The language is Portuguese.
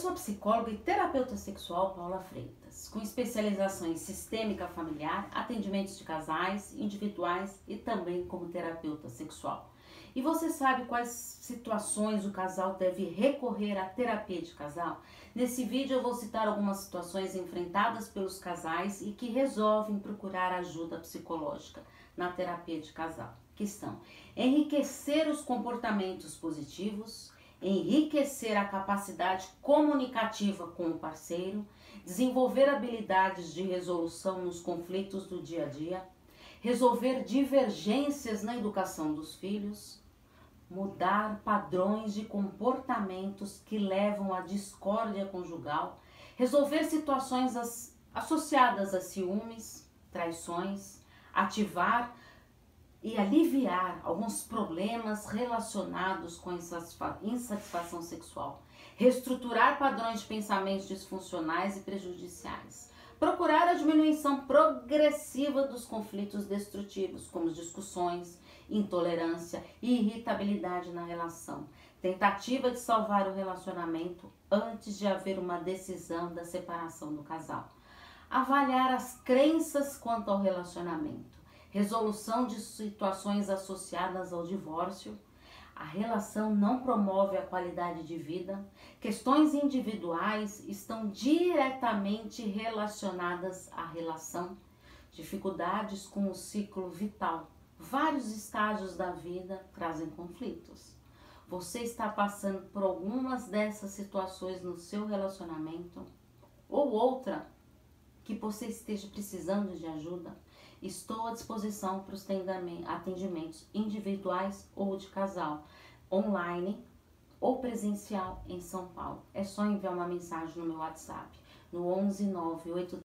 sou a psicóloga e terapeuta sexual Paula Freitas, com especialização em sistêmica familiar, atendimentos de casais, individuais e também como terapeuta sexual. E você sabe quais situações o casal deve recorrer à terapia de casal? Nesse vídeo eu vou citar algumas situações enfrentadas pelos casais e que resolvem procurar ajuda psicológica na terapia de casal, que são enriquecer os comportamentos positivos, enriquecer a capacidade comunicativa com o parceiro, desenvolver habilidades de resolução nos conflitos do dia a dia, resolver divergências na educação dos filhos, mudar padrões de comportamentos que levam à discórdia conjugal, resolver situações associadas a ciúmes, traições, ativar e aliviar alguns problemas relacionados com insatisfação sexual, reestruturar padrões de pensamentos disfuncionais e prejudiciais, procurar a diminuição progressiva dos conflitos destrutivos, como discussões, intolerância e irritabilidade na relação, tentativa de salvar o relacionamento antes de haver uma decisão da separação do casal, avaliar as crenças quanto ao relacionamento resolução de situações associadas ao divórcio, a relação não promove a qualidade de vida, questões individuais estão diretamente relacionadas à relação, dificuldades com o ciclo vital. Vários estágios da vida trazem conflitos. Você está passando por algumas dessas situações no seu relacionamento ou outra que você esteja precisando de ajuda? Estou à disposição para os atendimentos individuais ou de casal, online ou presencial em São Paulo. É só enviar uma mensagem no meu WhatsApp no 11 983